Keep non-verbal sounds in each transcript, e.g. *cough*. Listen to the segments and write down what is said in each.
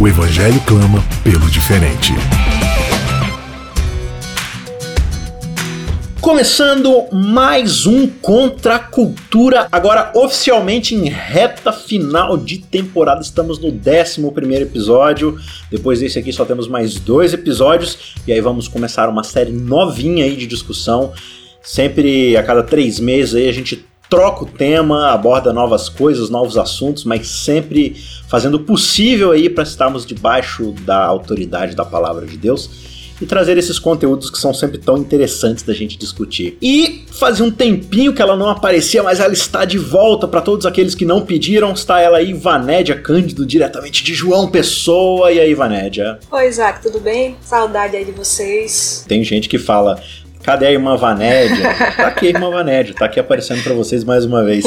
O Evangelho clama pelo diferente. Começando mais um Contra a Cultura, agora oficialmente em reta final de temporada. Estamos no 11 episódio. Depois desse aqui só temos mais dois episódios. E aí vamos começar uma série novinha aí de discussão. Sempre a cada três meses aí a gente troca o tema, aborda novas coisas, novos assuntos, mas sempre fazendo o possível aí para estarmos debaixo da autoridade da palavra de Deus e trazer esses conteúdos que são sempre tão interessantes da gente discutir. E fazia um tempinho que ela não aparecia, mas ela está de volta para todos aqueles que não pediram. Está ela aí, Vanédia Cândido, diretamente de João Pessoa. E aí, Vanédia? Oi, Isaac, tudo bem? Saudade aí de vocês. Tem gente que fala, Cadê a irmã Vanédia? *laughs* Tá aqui a irmã Vanédia, tá aqui aparecendo para vocês mais uma vez.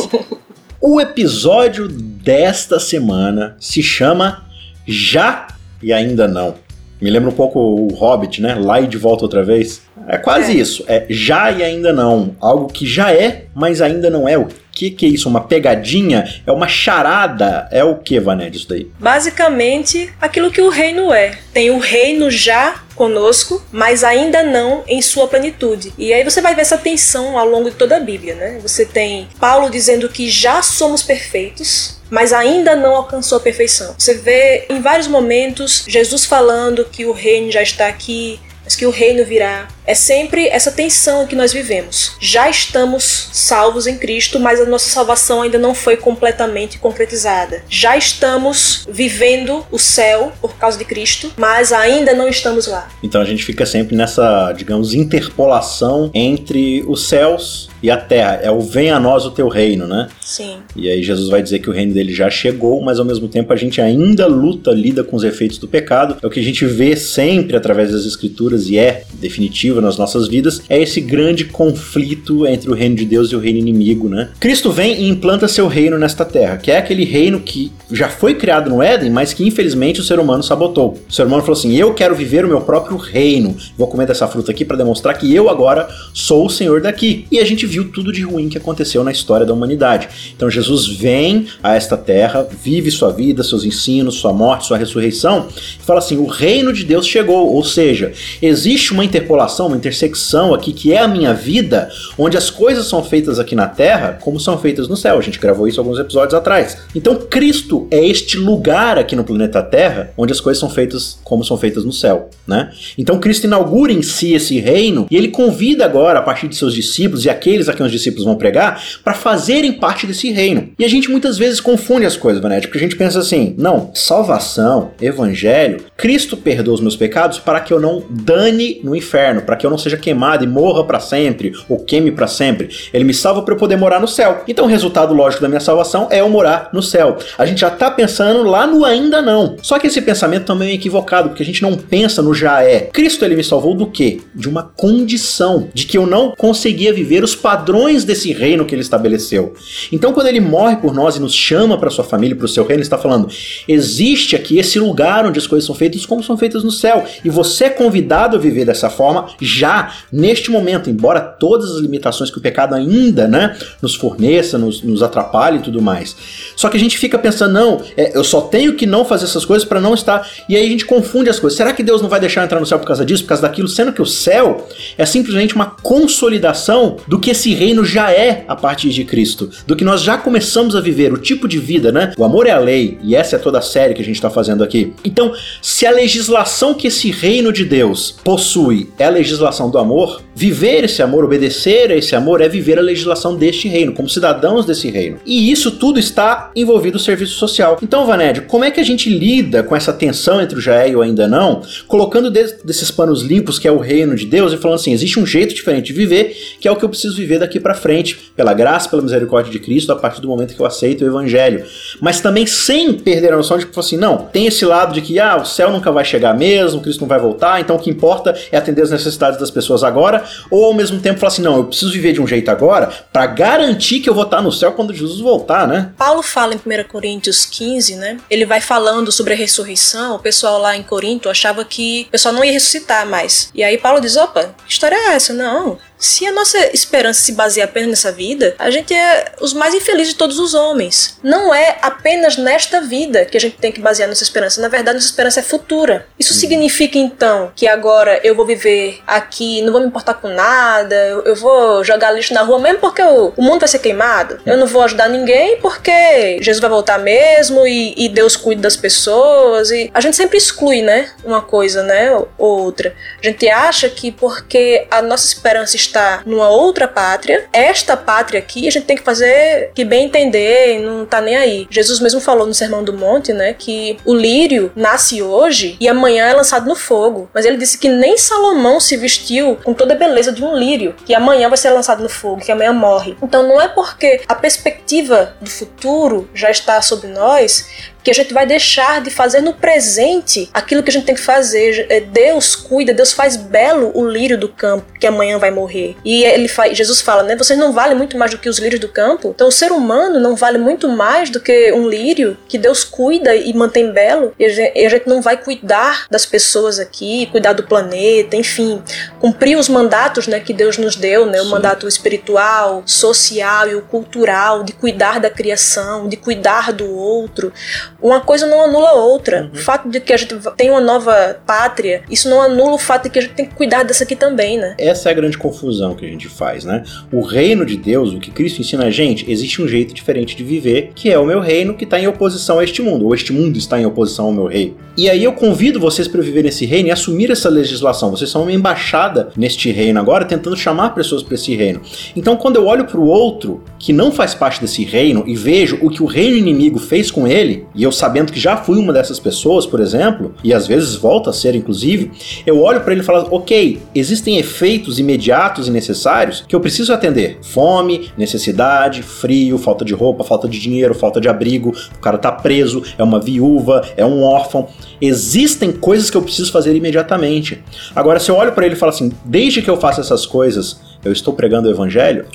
O episódio desta semana se chama Já e Ainda Não. Me lembra um pouco o Hobbit, né? Lá e de volta outra vez. É quase é. isso. É já e ainda não. Algo que já é, mas ainda não é. O que, que é isso? Uma pegadinha? É uma charada? É o que, Vanédia, isso daí? Basicamente, aquilo que o reino é. Tem o reino já conosco, mas ainda não em sua plenitude. E aí você vai ver essa tensão ao longo de toda a Bíblia, né? Você tem Paulo dizendo que já somos perfeitos, mas ainda não alcançou a perfeição. Você vê em vários momentos Jesus falando que o reino já está aqui, mas que o reino virá. É sempre essa tensão que nós vivemos. Já estamos salvos em Cristo, mas a nossa salvação ainda não foi completamente concretizada. Já estamos vivendo o céu por causa de Cristo, mas ainda não estamos lá. Então a gente fica sempre nessa, digamos, interpolação entre os céus e a terra. É o vem a nós o teu reino, né? Sim. E aí Jesus vai dizer que o reino dele já chegou, mas ao mesmo tempo a gente ainda luta, lida com os efeitos do pecado. É o que a gente vê sempre através das escrituras e é definitivo nas nossas vidas, é esse grande conflito entre o reino de Deus e o reino inimigo, né? Cristo vem e implanta seu reino nesta terra, que é aquele reino que já foi criado no Éden, mas que infelizmente o ser humano sabotou. O ser humano falou assim: "Eu quero viver o meu próprio reino. Vou comer dessa fruta aqui para demonstrar que eu agora sou o senhor daqui". E a gente viu tudo de ruim que aconteceu na história da humanidade. Então Jesus vem a esta terra, vive sua vida, seus ensinos, sua morte, sua ressurreição, e fala assim: "O reino de Deus chegou", ou seja, existe uma interpolação, uma intersecção aqui que é a minha vida, onde as coisas são feitas aqui na terra como são feitas no céu. A gente gravou isso alguns episódios atrás. Então Cristo é este lugar aqui no planeta Terra onde as coisas são feitas como são feitas no céu, né? Então Cristo inaugura em si esse reino e ele convida agora a partir de seus discípulos e aqueles a quem os discípulos vão pregar para fazerem parte desse reino. E a gente muitas vezes confunde as coisas, Vanessa, porque a gente pensa assim: não, salvação, evangelho, Cristo perdoa os meus pecados para que eu não dane no inferno, para que eu não seja queimado e morra para sempre, ou queime para sempre. Ele me salva para eu poder morar no céu. Então o resultado lógico da minha salvação é eu morar no céu. A gente já tá pensando lá no ainda não. Só que esse pensamento também é equivocado, porque a gente não pensa no já é. Cristo ele me salvou do quê? De uma condição, de que eu não conseguia viver os padrões desse reino que ele estabeleceu. Então quando ele morre por nós e nos chama para sua família, para o seu reino, ele está falando: existe aqui esse lugar onde as coisas são feitas como são feitas no céu, e você é convidado a viver dessa forma já neste momento, embora todas as limitações que o pecado ainda, né, nos forneça, nos, nos atrapalhe e tudo mais. Só que a gente fica pensando, não, é, eu só tenho que não fazer essas coisas para não estar. E aí a gente confunde as coisas. Será que Deus não vai deixar eu entrar no céu por causa disso, por causa daquilo? Sendo que o céu é simplesmente uma consolidação do que esse reino já é a partir de Cristo, do que nós já começamos a viver, o tipo de vida, né? O amor é a lei, e essa é toda a série que a gente está fazendo aqui. Então, se a legislação que esse reino de Deus possui é a legislação do amor, viver esse amor, obedecer a esse amor, é viver a legislação deste reino, como cidadãos desse reino. E isso tudo está envolvido no serviço social. Então, Vanédio, como é que a gente lida com essa tensão entre o já é e o ainda não, colocando desses panos limpos que é o reino de Deus e falando assim, existe um jeito diferente de viver, que é o que eu preciso viver viver daqui para frente, pela graça, pela misericórdia de Cristo, a partir do momento que eu aceito o evangelho. Mas também sem perder a noção de que, assim, não, tem esse lado de que, ah, o céu nunca vai chegar mesmo, Cristo não vai voltar, então o que importa é atender as necessidades das pessoas agora, ou ao mesmo tempo falar assim, não, eu preciso viver de um jeito agora para garantir que eu vou estar no céu quando Jesus voltar, né? Paulo fala em 1 Coríntios 15, né? Ele vai falando sobre a ressurreição, o pessoal lá em Corinto achava que o pessoal não ia ressuscitar mais. E aí Paulo diz, opa, que história é essa? Não, se a nossa esperança se baseia apenas nessa vida, a gente é os mais infelizes de todos os homens. Não é apenas nesta vida que a gente tem que basear nossa esperança. Na verdade, nossa esperança é futura. Isso significa então que agora eu vou viver aqui, não vou me importar com nada, eu vou jogar lixo na rua mesmo porque o, mundo vai ser queimado. Eu não vou ajudar ninguém porque Jesus vai voltar mesmo e, e Deus cuida das pessoas. E a gente sempre exclui, né? Uma coisa, né? Ou outra. A gente acha que porque a nossa esperança está está numa outra pátria. Esta pátria aqui a gente tem que fazer que bem entender, não tá nem aí. Jesus mesmo falou no Sermão do Monte, né, que o lírio nasce hoje e amanhã é lançado no fogo. Mas ele disse que nem Salomão se vestiu com toda a beleza de um lírio, que amanhã vai ser lançado no fogo, que amanhã morre. Então não é porque a perspectiva do futuro já está sobre nós que a gente vai deixar de fazer no presente aquilo que a gente tem que fazer. É, Deus cuida, Deus faz belo o lírio do campo que amanhã vai morrer. E ele faz, Jesus fala, né? Vocês não valem muito mais do que os lírios do campo. Então o ser humano não vale muito mais do que um lírio que Deus cuida e mantém belo. E a gente, e a gente não vai cuidar das pessoas aqui, cuidar do planeta, enfim, cumprir os mandatos, né, que Deus nos deu, né? O Sim. mandato espiritual, social e o cultural de cuidar da criação, de cuidar do outro uma coisa não anula a outra. Uhum. O fato de que a gente tem uma nova pátria, isso não anula o fato de que a gente tem que cuidar dessa aqui também, né? Essa é a grande confusão que a gente faz, né? O reino de Deus, o que Cristo ensina a gente, existe um jeito diferente de viver, que é o meu reino que está em oposição a este mundo, ou este mundo está em oposição ao meu reino. E aí eu convido vocês para viver nesse reino e assumir essa legislação. Vocês são uma embaixada neste reino agora, tentando chamar pessoas para esse reino. Então, quando eu olho para o outro que não faz parte desse reino e vejo o que o reino inimigo fez com ele, e eu eu sabendo que já fui uma dessas pessoas, por exemplo, e às vezes volta a ser inclusive, eu olho para ele e falo: ok, existem efeitos imediatos e necessários que eu preciso atender: fome, necessidade, frio, falta de roupa, falta de dinheiro, falta de abrigo, o cara tá preso, é uma viúva, é um órfão. Existem coisas que eu preciso fazer imediatamente. Agora, se eu olho para ele e falo assim: desde que eu faça essas coisas, eu estou pregando o evangelho,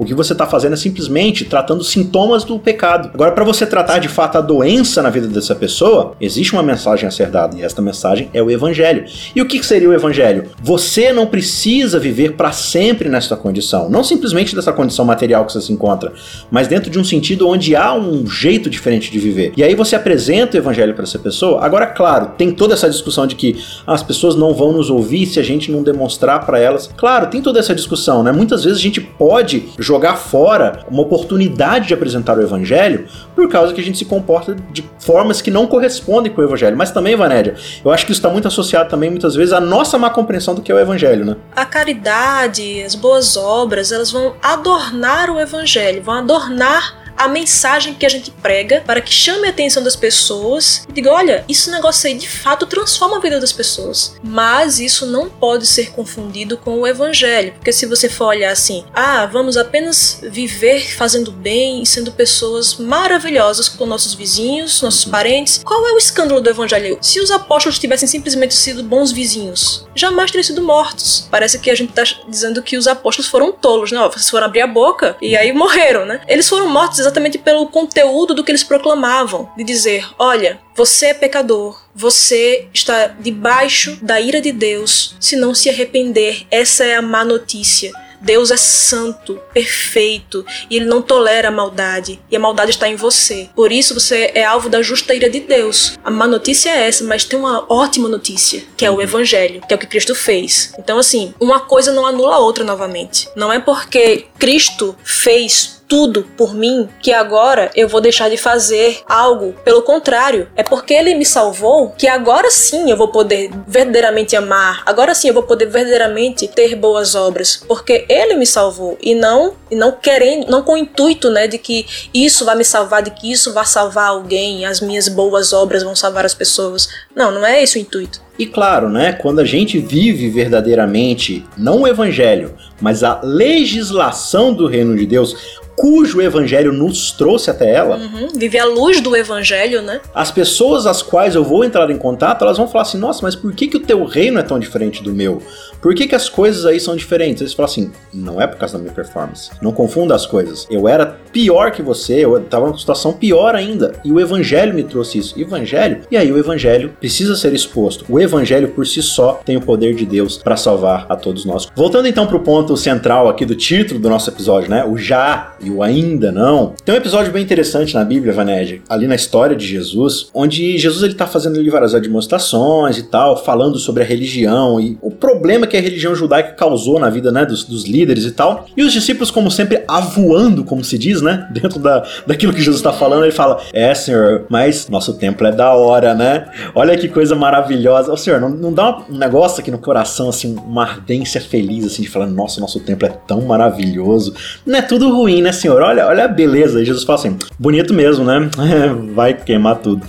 o que você está fazendo é simplesmente tratando sintomas do pecado. Agora, para você tratar de fato a doença na vida dessa pessoa, existe uma mensagem a ser dada, e esta mensagem é o Evangelho. E o que seria o Evangelho? Você não precisa viver para sempre nesta condição, não simplesmente dessa condição material que você se encontra, mas dentro de um sentido onde há um jeito diferente de viver. E aí você apresenta o Evangelho para essa pessoa. Agora, claro, tem toda essa discussão de que as pessoas não vão nos ouvir se a gente não demonstrar para elas. Claro, tem toda essa discussão, né? Muitas vezes a gente pode jogar fora uma oportunidade de apresentar o evangelho por causa que a gente se comporta de formas que não correspondem com o evangelho. Mas também, Vanédia, eu acho que isso está muito associado também muitas vezes à nossa má compreensão do que é o evangelho, né? A caridade, as boas obras, elas vão adornar o evangelho, vão adornar a mensagem que a gente prega para que chame a atenção das pessoas e diga: olha, esse negócio aí de fato transforma a vida das pessoas. Mas isso não pode ser confundido com o evangelho, porque se você for olhar assim, ah, vamos apenas viver fazendo bem e sendo pessoas maravilhosas com nossos vizinhos, nossos parentes, qual é o escândalo do evangelho? Se os apóstolos tivessem simplesmente sido bons vizinhos, jamais teriam sido mortos. Parece que a gente está dizendo que os apóstolos foram tolos, né? Vocês foram abrir a boca e aí morreram, né? Eles foram mortos exatamente pelo conteúdo do que eles proclamavam, de dizer: olha, você é pecador, você está debaixo da ira de Deus se não se arrepender. Essa é a má notícia. Deus é santo, perfeito, e ele não tolera a maldade, e a maldade está em você. Por isso você é alvo da justa ira de Deus. A má notícia é essa, mas tem uma ótima notícia, que é o evangelho, que é o que Cristo fez. Então assim, uma coisa não anula a outra novamente. Não é porque Cristo fez tudo por mim que agora eu vou deixar de fazer algo. Pelo contrário, é porque ele me salvou que agora sim eu vou poder verdadeiramente amar. Agora sim eu vou poder verdadeiramente ter boas obras, porque ele me salvou e não e não querendo, não com o intuito, né, de que isso vai me salvar, de que isso vai salvar alguém, as minhas boas obras vão salvar as pessoas. Não, não é esse o intuito. E claro, né, quando a gente vive verdadeiramente não o evangelho, mas a legislação do reino de Deus, cujo evangelho nos trouxe até ela. Uhum, vive a luz do evangelho, né? As pessoas às quais eu vou entrar em contato, elas vão falar assim: nossa, mas por que, que o teu reino é tão diferente do meu? Por que, que as coisas aí são diferentes? Eles falam assim: não é por causa da minha performance. Não confunda as coisas. Eu era pior que você, eu estava numa situação pior ainda. E o evangelho me trouxe isso. Evangelho? E aí o evangelho precisa ser exposto. O evangelho por si só tem o poder de Deus para salvar a todos nós. Voltando então para o ponto central aqui do título do nosso episódio, né? O já e ainda não. Tem um episódio bem interessante na Bíblia, Vaned, ali na história de Jesus, onde Jesus ele tá fazendo ali várias demonstrações e tal, falando sobre a religião e problema que a religião judaica causou na vida, né, dos, dos líderes e tal. E os discípulos, como sempre, avoando, como se diz, né, *laughs* dentro da, daquilo que Jesus está falando, ele fala: É, senhor, mas nosso templo é da hora, né? Olha que coisa maravilhosa. Ô, senhor, não, não dá um negócio aqui no coração, assim, uma ardência feliz, assim, de falar: Nossa, nosso templo é tão maravilhoso. Não é tudo ruim, né, senhor? Olha, olha a beleza. E Jesus fala assim: Bonito mesmo, né? *laughs* vai queimar tudo.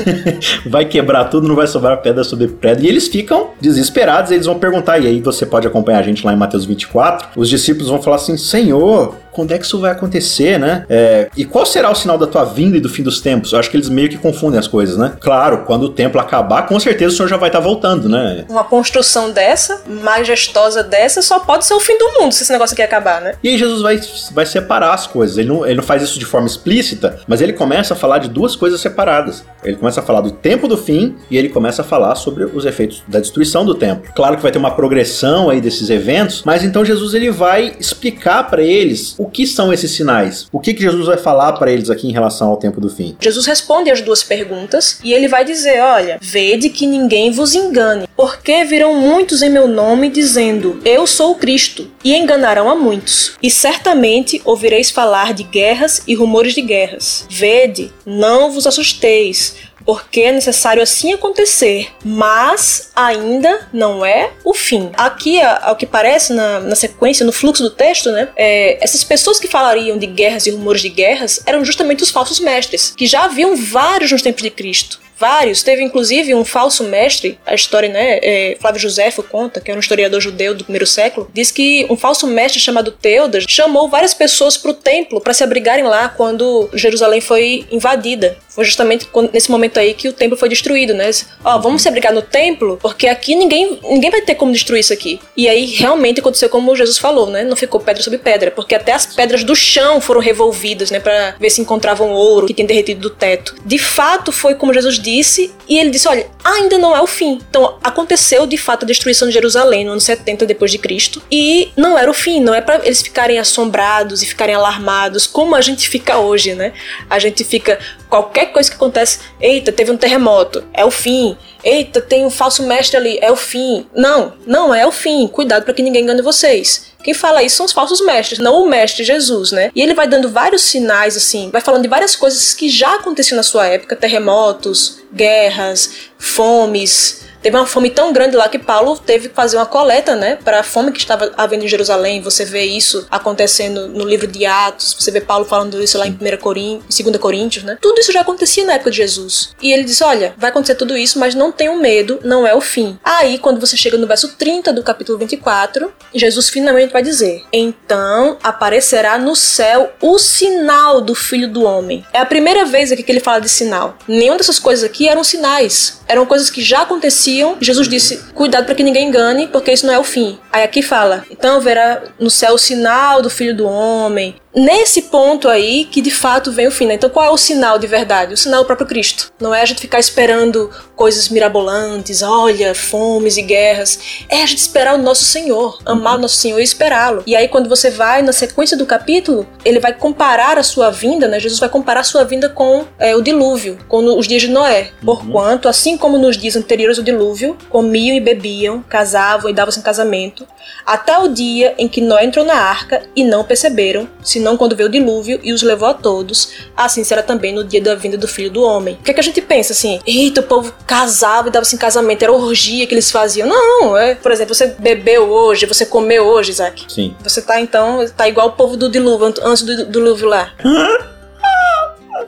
*laughs* vai quebrar tudo, não vai sobrar pedra sobre pedra. E eles ficam desesperados, eles vão perguntar e aí você pode acompanhar a gente lá em Mateus 24. Os discípulos vão falar assim: Senhor, quando é que isso vai acontecer, né? É, e qual será o sinal da tua vinda e do fim dos tempos? Eu acho que eles meio que confundem as coisas, né? Claro, quando o templo acabar, com certeza o senhor já vai estar tá voltando, né? Uma construção dessa, majestosa dessa, só pode ser o fim do mundo se esse negócio aqui acabar, né? E aí Jesus vai, vai separar as coisas. Ele não, ele não faz isso de forma explícita, mas ele começa a falar de duas coisas separadas. Ele começa a falar do tempo do fim e ele começa a falar sobre os efeitos da destruição do templo. Claro que vai ter uma progressão aí desses eventos, mas então Jesus ele vai explicar para eles o que são esses sinais? O que, que Jesus vai falar para eles aqui em relação ao tempo do fim? Jesus responde as duas perguntas e ele vai dizer: Olha, vede que ninguém vos engane, porque virão muitos em meu nome dizendo: Eu sou o Cristo, e enganarão a muitos. E certamente ouvireis falar de guerras e rumores de guerras. Vede, não vos assusteis porque é necessário assim acontecer, mas ainda não é o fim. Aqui, ao que parece na, na sequência, no fluxo do texto, né, é, essas pessoas que falariam de guerras e rumores de guerras eram justamente os falsos mestres, que já haviam vários nos tempos de Cristo vários. Teve inclusive um falso mestre, a história, né? É, Flávio Josefo conta, que era um historiador judeu do primeiro século, diz que um falso mestre chamado Teudas chamou várias pessoas para o templo para se abrigarem lá quando Jerusalém foi invadida. Foi justamente nesse momento aí que o templo foi destruído, né? Ó, vamos se abrigar no templo, porque aqui ninguém, ninguém vai ter como destruir isso aqui. E aí realmente aconteceu como Jesus falou, né? Não ficou pedra sobre pedra, porque até as pedras do chão foram revolvidas, né? Para ver se encontravam ouro que tinha derretido do teto. De fato, foi como Jesus disse, e ele disse: olha, ainda não é o fim. Então aconteceu de fato a destruição de Jerusalém no ano 70 depois de Cristo, e não era o fim, não é para eles ficarem assombrados e ficarem alarmados como a gente fica hoje, né? A gente fica qualquer coisa que acontece, eita, teve um terremoto, é o fim. Eita, tem um falso mestre ali, é o fim. Não, não é o fim. Cuidado para que ninguém engane vocês. Quem fala isso são os falsos mestres, não o mestre Jesus, né? E ele vai dando vários sinais, assim, vai falando de várias coisas que já aconteciam na sua época: terremotos, guerras, fomes, Teve uma fome tão grande lá que Paulo teve que fazer uma coleta, né, para a fome que estava havendo em Jerusalém. Você vê isso acontecendo no livro de Atos, você vê Paulo falando isso lá em 1 Coríntios, 2 Coríntios, né? Tudo isso já acontecia na época de Jesus. E ele disse: "Olha, vai acontecer tudo isso, mas não tenham medo, não é o fim". Aí, quando você chega no verso 30 do capítulo 24, Jesus finalmente vai dizer: "Então aparecerá no céu o sinal do Filho do homem". É a primeira vez aqui que ele fala de sinal. Nenhuma dessas coisas aqui eram sinais. Eram coisas que já aconteciam aconteciam, Jesus disse: Cuidado para que ninguém engane, porque isso não é o fim. Aí aqui fala: Então verá no céu o sinal do filho do homem, nesse ponto aí que de fato vem o fim. Né? Então, qual é o sinal de verdade? O sinal é o próprio Cristo. Não é a gente ficar esperando coisas mirabolantes, olha, fomes e guerras. É a gente esperar o nosso Senhor, amar o nosso Senhor e esperá-lo. E aí, quando você vai na sequência do capítulo, ele vai comparar a sua vinda, né? Jesus vai comparar a sua vinda com é, o dilúvio, com os dias de Noé. Uhum. Porquanto, assim como nos dias anteriores ao dilúvio, comiam e bebiam, casavam e davam-se em casamento, até o dia em que Noé entrou na arca e não perceberam, senão senão quando veio o dilúvio e os levou a todos, assim será também no dia da vinda do Filho do Homem. O que, é que a gente pensa assim? Eita, o povo casava e dava-se em casamento, era orgia que eles faziam. Não, é, por exemplo, você bebeu hoje, você comeu hoje, Isaac. Sim. Você tá então, tá igual o povo do dilúvio, antes do dilúvio lá.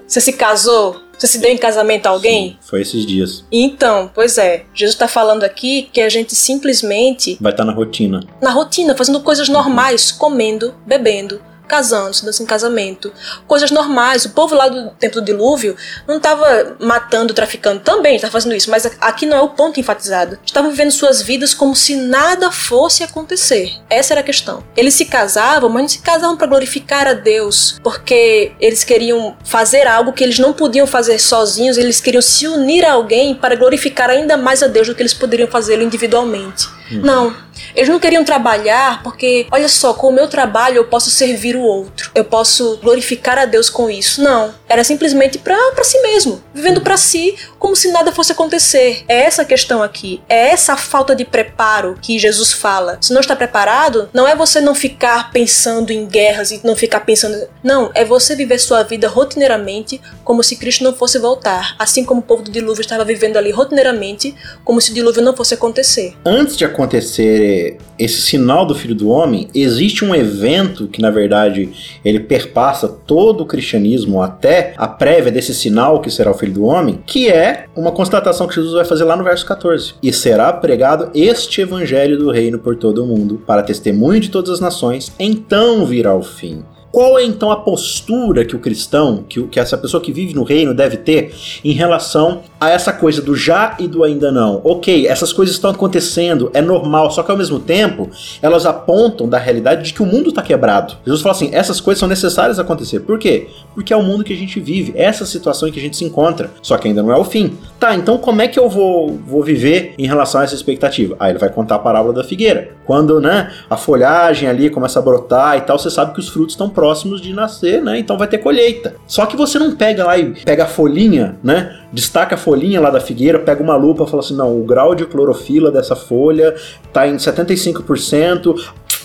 Você se casou, Você se deu em casamento a alguém? Sim, foi esses dias. Então, pois é. Jesus está falando aqui que a gente simplesmente. Vai estar tá na rotina. Na rotina, fazendo coisas normais, comendo, bebendo, casando, se dando em casamento. Coisas normais. O povo lá do tempo do dilúvio não estava matando, traficando também, estava fazendo isso, mas aqui não é o ponto enfatizado. Estavam vivendo suas vidas como se nada fosse acontecer. Essa era a questão. Eles se casavam, mas não se casavam para glorificar a Deus, porque eles queriam fazer algo que eles não podiam fazer sozinhos, eles queriam se unir a alguém para glorificar ainda mais a Deus do que eles poderiam fazê-lo individualmente. Hum. Não. Eles não queriam trabalhar porque, olha só, com o meu trabalho eu posso servir o outro, eu posso glorificar a Deus com isso. Não. Era simplesmente para si mesmo, vivendo para si como se nada fosse acontecer. É essa a questão aqui. É essa falta de preparo que Jesus fala. Se não está preparado, não é você não ficar pensando em guerras e não ficar pensando. Não, é você viver sua vida rotineiramente como se Cristo não fosse voltar. Assim como o povo do dilúvio estava vivendo ali rotineiramente, como se o dilúvio não fosse acontecer. Antes de acontecer esse sinal do Filho do Homem, existe um evento que, na verdade, ele perpassa todo o cristianismo até a prévia desse sinal que será o Filho do Homem, que é uma constatação que Jesus vai fazer lá no verso 14. E será pregado este evangelho do reino por todo o mundo, para testemunho de todas as nações, então virá o fim. Qual é então a postura que o cristão, que, que essa pessoa que vive no reino deve ter em relação a essa coisa do já e do ainda não? Ok, essas coisas estão acontecendo, é normal, só que ao mesmo tempo elas apontam da realidade de que o mundo está quebrado. Jesus fala assim: essas coisas são necessárias acontecer. Por quê? Porque é o mundo que a gente vive, é essa situação em que a gente se encontra, só que ainda não é o fim. Tá, então como é que eu vou, vou viver em relação a essa expectativa? Aí ele vai contar a parábola da figueira. Quando né, a folhagem ali começa a brotar e tal, você sabe que os frutos estão próximos de nascer, né? Então vai ter colheita. Só que você não pega lá e pega a folhinha, né? Destaca a folhinha lá da figueira, pega uma lupa e fala assim: não, o grau de clorofila dessa folha tá em 75%,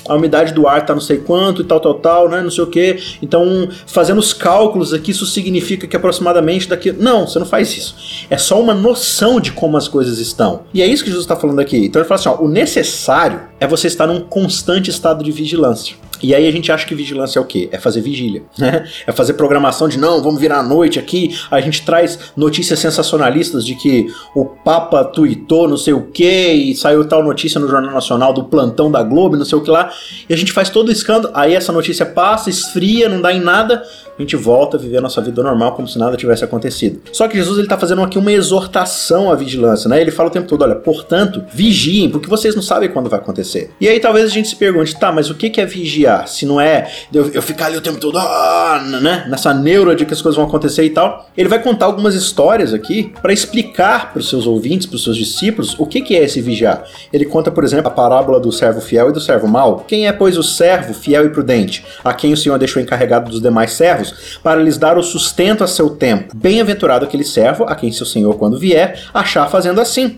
a umidade do ar tá não sei quanto e tal, tal, tal, né? Não sei o que. Então, fazendo os cálculos aqui, isso significa que aproximadamente daqui. Não, você não faz isso. É só uma noção de como as coisas estão. E é isso que Jesus está falando aqui. Então ele fala assim: ó, o necessário é você estar num constante estado de vigilância. E aí a gente acha que vigilância é o quê? É fazer vigília, *laughs* né? É fazer programação de não, vamos virar a noite aqui. A gente traz notícias sensacionalistas de que o Papa tweetou não sei o que e saiu tal notícia no Jornal Nacional do plantão da Globo, não sei o que lá. E a gente faz todo o escândalo, aí essa notícia passa, esfria, não dá em nada a gente volta a viver a nossa vida normal como se nada tivesse acontecido. Só que Jesus ele está fazendo aqui uma exortação à vigilância, né? Ele fala o tempo todo, olha, portanto, vigiem, porque vocês não sabem quando vai acontecer. E aí talvez a gente se pergunte, tá, mas o que é vigiar? Se não é eu, eu ficar ali o tempo todo, ah, né? Nessa neura de que as coisas vão acontecer e tal. Ele vai contar algumas histórias aqui para explicar para os seus ouvintes, para os seus discípulos, o que, que é esse vigiar. Ele conta, por exemplo, a parábola do servo fiel e do servo mau. Quem é, pois, o servo fiel e prudente, a quem o Senhor deixou encarregado dos demais servos, para lhes dar o sustento a seu tempo. Bem-aventurado aquele servo a quem seu senhor, quando vier, achar fazendo assim.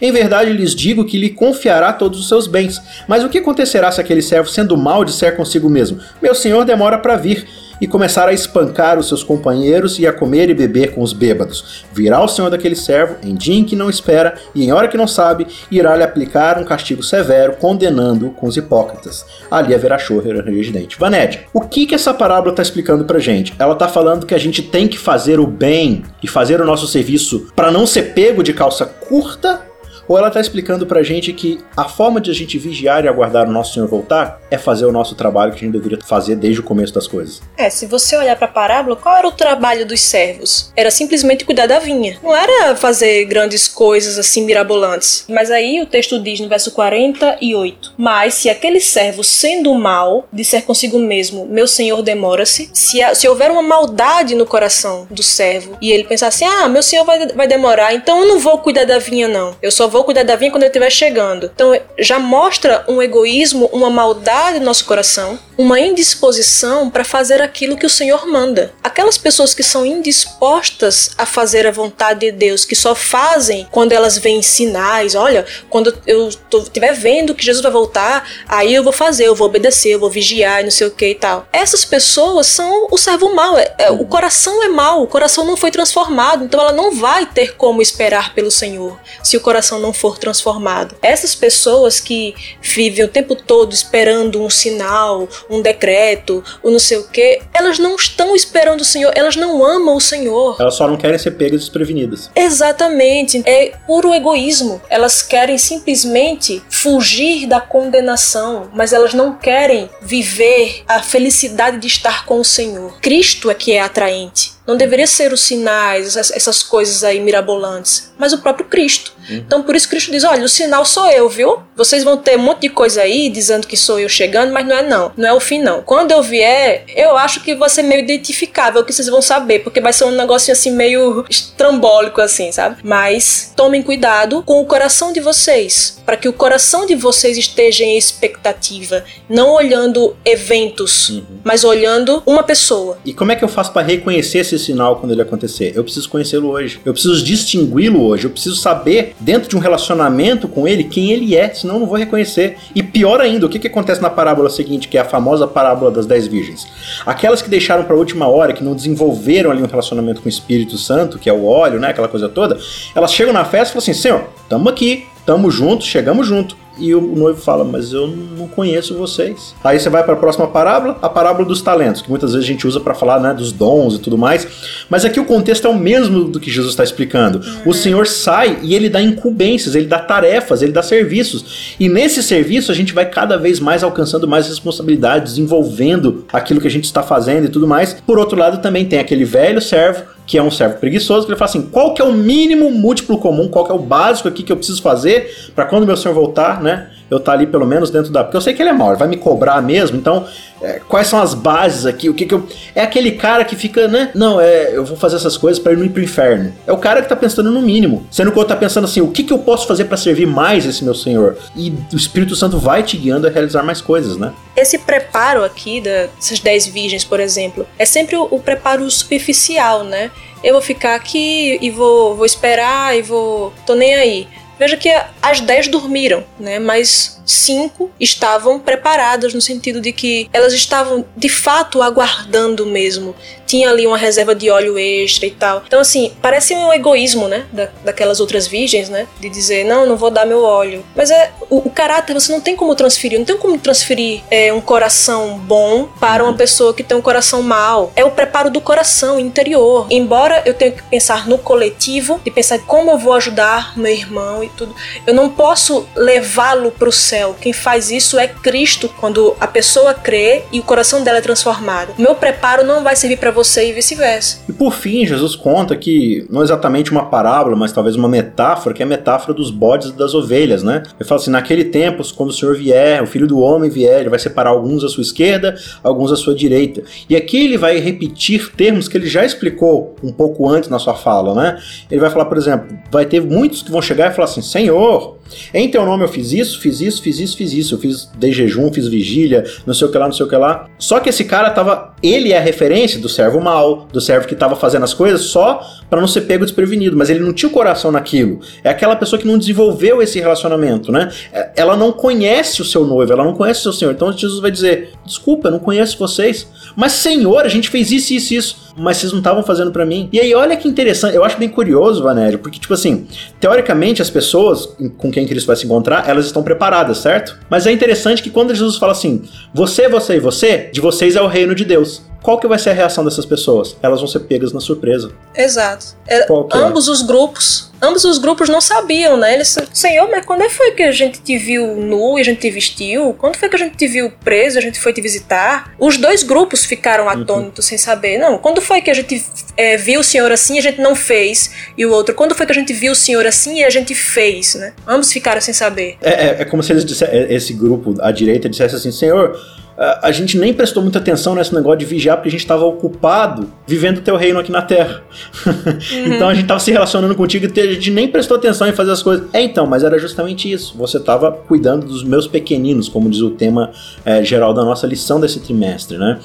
Em verdade lhes digo que lhe confiará todos os seus bens. Mas o que acontecerá se aquele servo, sendo mal, disser consigo mesmo: Meu senhor demora para vir? e começar a espancar os seus companheiros e a comer e beber com os bêbados. Virá o senhor daquele servo em dia em que não espera e em hora que não sabe, irá lhe aplicar um castigo severo, condenando-o com os hipócritas. Ali haverá chorro e ranger de dente. Vanédia, o que, que essa parábola está explicando pra gente? Ela está falando que a gente tem que fazer o bem e fazer o nosso serviço para não ser pego de calça curta ou ela está explicando pra gente que a forma de a gente vigiar e aguardar o nosso Senhor voltar é fazer o nosso trabalho que a gente deveria fazer desde o começo das coisas. É, se você olhar pra parábola, qual era o trabalho dos servos? Era simplesmente cuidar da vinha. Não era fazer grandes coisas assim mirabolantes. Mas aí o texto diz no verso 48: Mas se aquele servo, sendo mal, disser consigo mesmo: Meu senhor demora-se, se, se houver uma maldade no coração do servo e ele pensar assim: Ah, meu senhor vai, vai demorar, então eu não vou cuidar da vinha, não. Eu só vou vou cuidar da vinha quando ele estiver chegando. Então já mostra um egoísmo, uma maldade no nosso coração, uma indisposição para fazer aquilo que o Senhor manda. Aquelas pessoas que são indispostas a fazer a vontade de Deus, que só fazem quando elas veem sinais, olha, quando eu estiver vendo que Jesus vai voltar, aí eu vou fazer, eu vou obedecer, eu vou vigiar, não sei o que e tal. Essas pessoas são o servo mau, é, é, o coração é mau, o coração não foi transformado, então ela não vai ter como esperar pelo Senhor se o coração não for transformado. Essas pessoas que vivem o tempo todo esperando um sinal, um decreto, ou não sei o quê, elas não estão esperando o Senhor, elas não amam o Senhor. Elas só não querem ser pegas desprevenidas. Exatamente. É puro egoísmo. Elas querem simplesmente fugir da condenação, mas elas não querem viver a felicidade de estar com o Senhor. Cristo é que é atraente. Não deveria ser os sinais, essas coisas aí mirabolantes, mas o próprio Cristo. Uhum. Então por isso Cristo diz: olha, o sinal sou eu, viu? Vocês vão ter um monte de coisa aí dizendo que sou eu chegando, mas não é não. Não é o fim, não. Quando eu vier, eu acho que vai ser meio identificável, que vocês vão saber, porque vai ser um negocinho assim meio estrambólico, assim, sabe? Mas tomem cuidado com o coração de vocês, para que o coração de vocês esteja em expectativa, não olhando eventos, uhum. mas olhando uma pessoa. E como é que eu faço para reconhecer esse sinal quando ele acontecer? Eu preciso conhecê-lo hoje. Eu preciso distingui-lo hoje. Eu preciso saber dentro de um relacionamento com ele quem ele é, senão eu não vou reconhecer. E pior ainda, o que, que acontece na parábola seguinte, que é a famosa parábola das dez virgens? Aquelas que deixaram para a última hora, que não desenvolveram ali um relacionamento com o Espírito Santo, que é o óleo, né, aquela coisa toda, elas chegam na festa e falam assim: Senhor, tamo aqui, tamo junto, chegamos junto. E o noivo fala, mas eu não conheço vocês. Aí você vai para a próxima parábola, a parábola dos talentos, que muitas vezes a gente usa para falar né, dos dons e tudo mais. Mas aqui o contexto é o mesmo do que Jesus está explicando. Uhum. O Senhor sai e ele dá incumbências, ele dá tarefas, ele dá serviços. E nesse serviço a gente vai cada vez mais alcançando mais responsabilidades, desenvolvendo aquilo que a gente está fazendo e tudo mais. Por outro lado, também tem aquele velho servo que é um servo preguiçoso, que ele fala assim: qual que é o mínimo múltiplo comum, qual que é o básico aqui que eu preciso fazer para quando meu senhor voltar, né? Eu estar tá ali pelo menos dentro da. Porque eu sei que ele é mau, ele vai me cobrar mesmo, então é, quais são as bases aqui? O que que eu. É aquele cara que fica, né? Não, é, eu vou fazer essas coisas para ir pro inferno. É o cara que tá pensando no mínimo. Sendo que o outro tá pensando assim: o que que eu posso fazer para servir mais esse meu senhor? E o Espírito Santo vai te guiando a realizar mais coisas, né? Esse preparo aqui, dessas dez virgens, por exemplo, é sempre o, o preparo superficial, né? eu vou ficar aqui e vou, vou esperar e vou. tô nem aí. Veja que as 10 dormiram, né? Mas cinco estavam preparadas no sentido de que elas estavam de fato aguardando mesmo. Tinha ali uma reserva de óleo extra e tal. Então, assim, parece um egoísmo, né? Da, daquelas outras virgens, né? De dizer, não, não vou dar meu óleo. Mas é o, o caráter, você não tem como transferir. Não tem como transferir é, um coração bom para uma pessoa que tem um coração mau. É o preparo do coração interior. Embora eu tenha que pensar no coletivo, de pensar como eu vou ajudar meu irmão e tudo, eu não posso levá-lo para o céu céu. Quem faz isso é Cristo quando a pessoa crê e o coração dela é transformado. Meu preparo não vai servir para você e vice-versa. E por fim, Jesus conta que não exatamente uma parábola, mas talvez uma metáfora, que é a metáfora dos bodes e das ovelhas, né? Ele fala assim: naquele tempo, quando o Senhor vier, o filho do homem vier, ele vai separar alguns à sua esquerda, alguns à sua direita. E aqui ele vai repetir termos que ele já explicou um pouco antes na sua fala, né? Ele vai falar, por exemplo, vai ter muitos que vão chegar e falar assim: Senhor, em teu nome eu fiz isso, fiz isso, fiz isso, fiz isso. Eu fiz de jejum, fiz vigília, não sei o que lá, não sei o que lá. Só que esse cara tava. Ele é a referência do servo mal, do servo que tava fazendo as coisas só para não ser pego desprevenido. Mas ele não tinha o coração naquilo. É aquela pessoa que não desenvolveu esse relacionamento, né? É, ela não conhece o seu noivo, ela não conhece o seu senhor. Então Jesus vai dizer: Desculpa, eu não conheço vocês. Mas senhor, a gente fez isso, isso, isso mas vocês não estavam fazendo para mim. E aí, olha que interessante, eu acho bem curioso, Vanério, porque, tipo assim, teoricamente as pessoas com quem Cristo vai se encontrar, elas estão preparadas, certo? Mas é interessante que quando Jesus fala assim, você, você e você, de vocês é o reino de Deus qual que vai ser a reação dessas pessoas? Elas vão ser pegas na surpresa. Exato. É, é? ambos é? os grupos, ambos os grupos não sabiam, né? Eles, Senhor, mas quando é foi que a gente te viu nu e a gente te vestiu? Quando foi que a gente te viu preso e a gente foi te visitar? Os dois grupos ficaram atônitos uhum. sem saber. Não, quando foi que a gente é, viu o Senhor assim e a gente não fez? E o outro, quando foi que a gente viu o Senhor assim e a gente fez, né? Ambos ficaram sem saber. É, é, é como se eles dissessem, esse grupo à direita dissesse assim, Senhor a gente nem prestou muita atenção nesse negócio de vigiar porque a gente estava ocupado vivendo o teu reino aqui na Terra. Uhum. *laughs* então a gente estava se relacionando contigo e a gente nem prestou atenção em fazer as coisas. É então, mas era justamente isso. Você estava cuidando dos meus pequeninos, como diz o tema é, geral da nossa lição desse trimestre, né?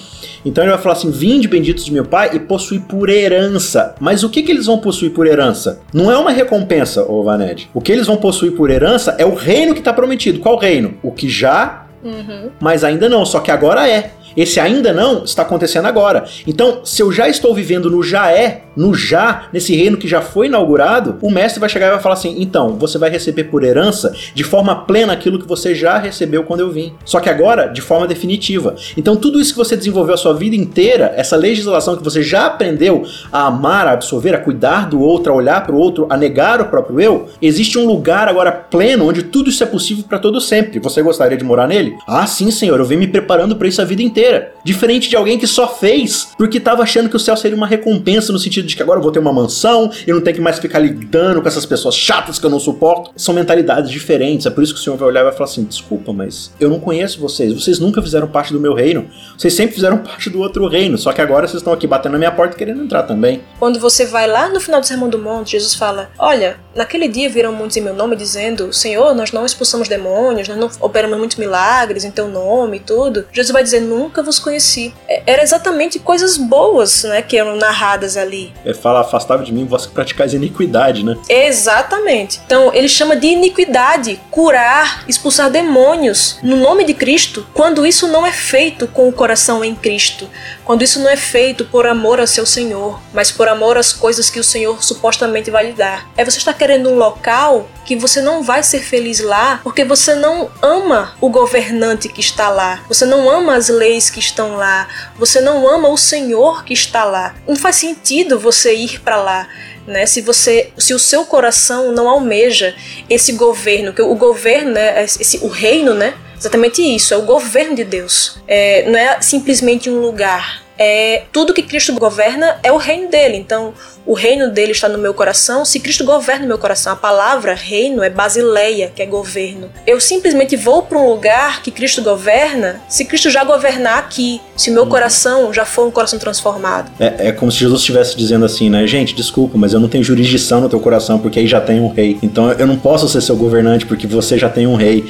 Então ele vai falar assim: Vinde benditos de meu Pai e possui por herança. Mas o que, que eles vão possuir por herança? Não é uma recompensa, ô Vaned. O que eles vão possuir por herança é o reino que está prometido. Qual reino? O que já Uhum. Mas ainda não, só que agora é. Esse ainda não está acontecendo agora. Então, se eu já estou vivendo no já é, no já, nesse reino que já foi inaugurado, o mestre vai chegar e vai falar assim: então, você vai receber por herança de forma plena aquilo que você já recebeu quando eu vim. Só que agora, de forma definitiva. Então, tudo isso que você desenvolveu a sua vida inteira, essa legislação que você já aprendeu a amar, a absorver, a cuidar do outro, a olhar para o outro, a negar o próprio eu, existe um lugar agora pleno onde tudo isso é possível para todo sempre. Você gostaria de morar nele? Ah, sim, senhor, eu venho me preparando para isso a vida inteira. Diferente de alguém que só fez porque estava achando que o céu seria uma recompensa no sentido de que agora eu vou ter uma mansão e não tenho que mais ficar lidando com essas pessoas chatas que eu não suporto. São mentalidades diferentes. É por isso que o senhor vai olhar e vai falar assim: desculpa, mas eu não conheço vocês. Vocês nunca fizeram parte do meu reino. Vocês sempre fizeram parte do outro reino. Só que agora vocês estão aqui batendo na minha porta querendo entrar também. Quando você vai lá no final do Sermão do Monte, Jesus fala: Olha, naquele dia viram muitos em meu nome dizendo: Senhor, nós não expulsamos demônios, nós não operamos muitos milagres em teu nome e tudo. Jesus vai dizer: Nunca vos conheci. É, era exatamente coisas boas né, que eram narradas ali. Ele fala: Afastável de mim, vós que praticais iniquidade, né? Exatamente. Então ele chama de iniquidade curar, expulsar demônios no nome de Cristo, quando isso não é feito com o coração em Cristo, quando isso não é feito por amor ao seu Senhor, mas por amor às coisas que o Senhor supostamente vai lhe dar. É você está querendo um local que você não vai ser feliz lá porque você não ama o governante que está lá, você não ama as leis que estão lá, você não ama o Senhor que está lá. Não faz sentido você ir para lá. Né? Se você, se o seu coração não almeja esse governo, que o governo, né, esse, o reino, né, exatamente isso, é o governo de Deus. É, não é simplesmente um lugar. É tudo que Cristo governa é o reino dele. Então, o reino dele está no meu coração, se Cristo governa o meu coração. A palavra reino é basileia, que é governo. Eu simplesmente vou para um lugar que Cristo governa, se Cristo já governar aqui, se o meu uhum. coração já for um coração transformado. É, é como se Jesus estivesse dizendo assim, né? Gente, desculpa, mas eu não tenho jurisdição no teu coração, porque aí já tem um rei. Então eu não posso ser seu governante, porque você já tem um rei.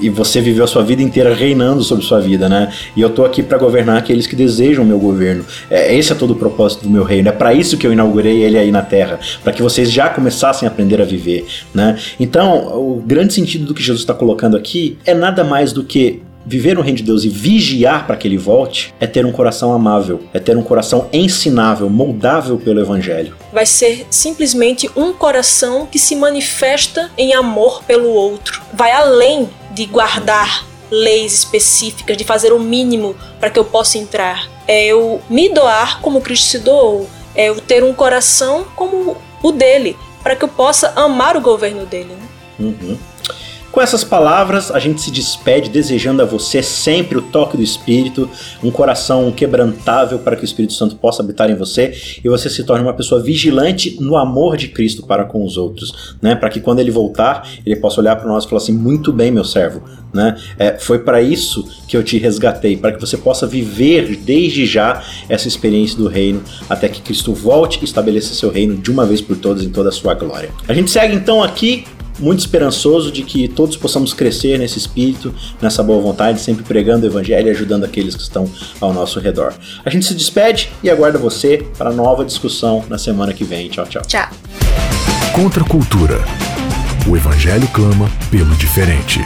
E você viveu a sua vida inteira reinando sobre sua vida, né? E eu tô aqui para governar aqueles que desejam o meu governo. É, esse é todo o propósito do meu reino. É para isso que eu inaugurei ele aí na Terra, para que vocês já começassem a aprender a viver, né? Então, o grande sentido do que Jesus está colocando aqui é nada mais do que viver no reino de Deus e vigiar para que ele volte é ter um coração amável, é ter um coração ensinável, moldável pelo evangelho. Vai ser simplesmente um coração que se manifesta em amor pelo outro. Vai além de guardar leis específicas, de fazer o mínimo para que eu possa entrar. É eu me doar como Cristo se doou, é eu ter um coração como o dele, para que eu possa amar o governo dele. Né? Uhum. Com essas palavras, a gente se despede desejando a você sempre o toque do Espírito, um coração quebrantável para que o Espírito Santo possa habitar em você e você se torne uma pessoa vigilante no amor de Cristo para com os outros, né? Para que quando ele voltar, ele possa olhar para nós e falar assim: muito bem, meu servo, né? É, foi para isso que eu te resgatei, para que você possa viver desde já essa experiência do reino, até que Cristo volte e estabeleça seu reino de uma vez por todas em toda a sua glória. A gente segue então aqui muito esperançoso de que todos possamos crescer nesse espírito, nessa boa vontade, sempre pregando o evangelho e ajudando aqueles que estão ao nosso redor. A gente se despede e aguarda você para nova discussão na semana que vem. Tchau, tchau. Tchau. Contra a cultura. O evangelho clama pelo diferente.